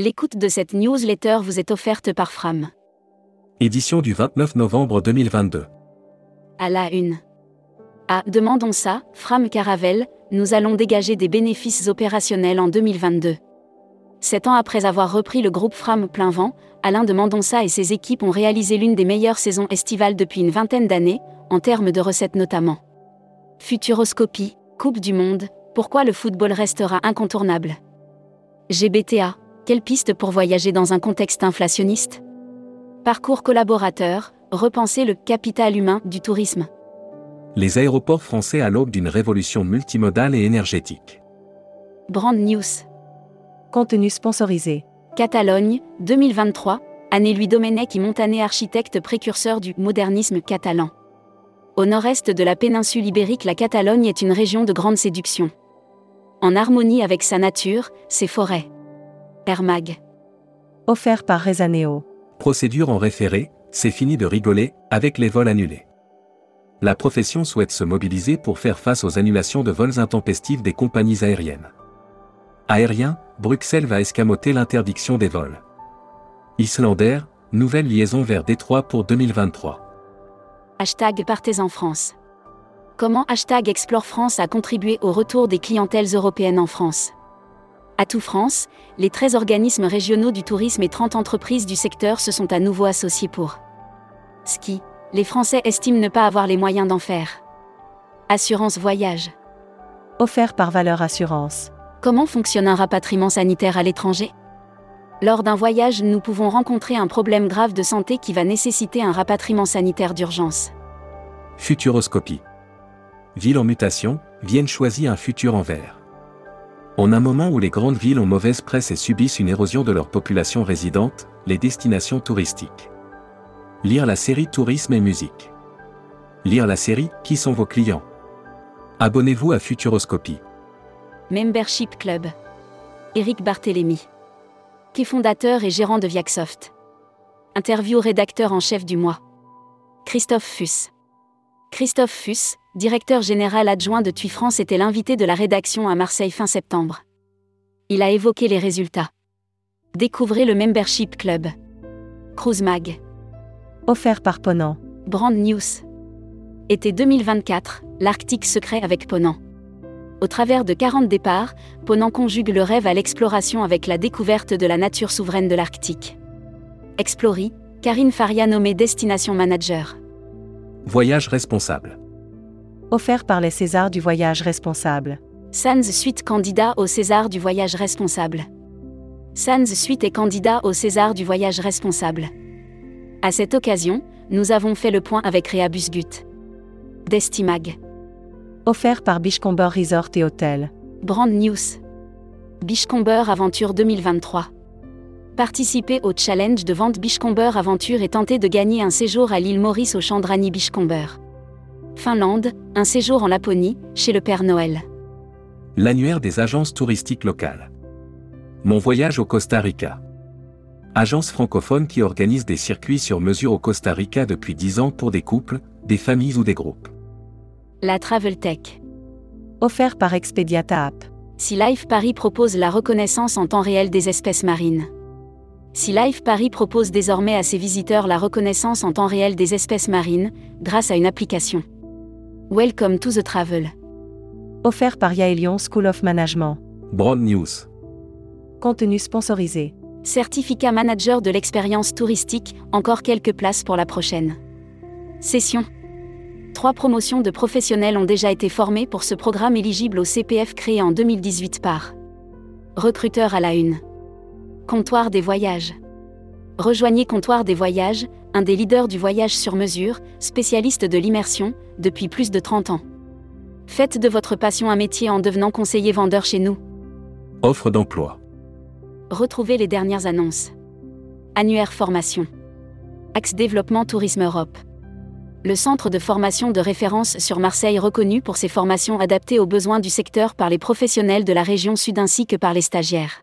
L'écoute de cette newsletter vous est offerte par Fram. Édition du 29 novembre 2022. À la une. À Demandons ça, Fram Caravelle, nous allons dégager des bénéfices opérationnels en 2022. Sept ans après avoir repris le groupe Fram plein vent, Alain de Mendonça et ses équipes ont réalisé l'une des meilleures saisons estivales depuis une vingtaine d'années, en termes de recettes notamment. Futuroscopie, Coupe du Monde, pourquoi le football restera incontournable? GBTA, quelle piste pour voyager dans un contexte inflationniste? Parcours collaborateur, repenser le capital humain du tourisme. Les aéroports français à l'aube d'une révolution multimodale et énergétique. Brand News. Contenu sponsorisé. Catalogne, 2023, année Louis Domenech et Montané architecte précurseur du modernisme catalan. Au nord-est de la péninsule ibérique, la Catalogne est une région de grande séduction. En harmonie avec sa nature, ses forêts. Air Mag. Offert par Rezaneo. Procédure en référé, c'est fini de rigoler, avec les vols annulés. La profession souhaite se mobiliser pour faire face aux annulations de vols intempestifs des compagnies aériennes. Aérien, Bruxelles va escamoter l'interdiction des vols. Islander, nouvelle liaison vers Détroit pour 2023. Hashtag Partez en France. Comment Hashtag Explore France a contribué au retour des clientèles européennes en France À tout France, les 13 organismes régionaux du tourisme et 30 entreprises du secteur se sont à nouveau associés pour ski. Les Français estiment ne pas avoir les moyens d'en faire. Assurance voyage. Offert par Valeur Assurance. Comment fonctionne un rapatriement sanitaire à l'étranger? Lors d'un voyage, nous pouvons rencontrer un problème grave de santé qui va nécessiter un rapatriement sanitaire d'urgence. Futuroscopie. Ville en mutation, Vienne choisit un futur en vert. En un moment où les grandes villes ont mauvaise presse et subissent une érosion de leur population résidente, les destinations touristiques. Lire la série Tourisme et musique. Lire la série Qui sont vos clients? Abonnez-vous à Futuroscopie. Membership Club. Éric Barthélémy. Qui est fondateur et gérant de Viacsoft. Interview rédacteur en chef du mois. Christophe Fuss. Christophe Fuss, directeur général adjoint de TUI France, était l'invité de la rédaction à Marseille fin septembre. Il a évoqué les résultats. Découvrez le Membership Club. Cruise Mag. Offert par Ponant. Brand News. Été 2024, l'Arctique secret avec Ponant. Au travers de 40 départs, Ponant conjugue le rêve à l'exploration avec la découverte de la nature souveraine de l'Arctique. Explory, Karine Faria nommée Destination Manager. Voyage responsable. Offert par les Césars du voyage responsable. Sans Suite candidat au César du voyage responsable. Sans Suite est candidat au César du voyage responsable. À cette occasion, nous avons fait le point avec Réa Busgut. Destimag. Offert par Bichcomber Resort et Hôtel. Brand News. Bichcomber Aventure 2023. Participez au challenge de vente Bichcomber Aventure et tentez de gagner un séjour à l'île Maurice au Chandrani Bichcomber. Finlande, un séjour en Laponie, chez le Père Noël. L'annuaire des agences touristiques locales. Mon voyage au Costa Rica. Agence francophone qui organise des circuits sur mesure au Costa Rica depuis 10 ans pour des couples, des familles ou des groupes. La Travel Tech. Offert par Expediata App. Si Life Paris propose la reconnaissance en temps réel des espèces marines. Si Life Paris propose désormais à ses visiteurs la reconnaissance en temps réel des espèces marines, grâce à une application. Welcome to the Travel. Offert par Yaelion School of Management. Broad News. Contenu sponsorisé. Certificat manager de l'expérience touristique, encore quelques places pour la prochaine. Session. Trois promotions de professionnels ont déjà été formées pour ce programme éligible au CPF créé en 2018 par Recruteur à la une. Comptoir des voyages. Rejoignez Comptoir des voyages, un des leaders du voyage sur mesure, spécialiste de l'immersion, depuis plus de 30 ans. Faites de votre passion un métier en devenant conseiller vendeur chez nous. Offre d'emploi. Retrouvez les dernières annonces. Annuaire formation. Axe développement Tourisme Europe. Le centre de formation de référence sur Marseille reconnu pour ses formations adaptées aux besoins du secteur par les professionnels de la région sud ainsi que par les stagiaires.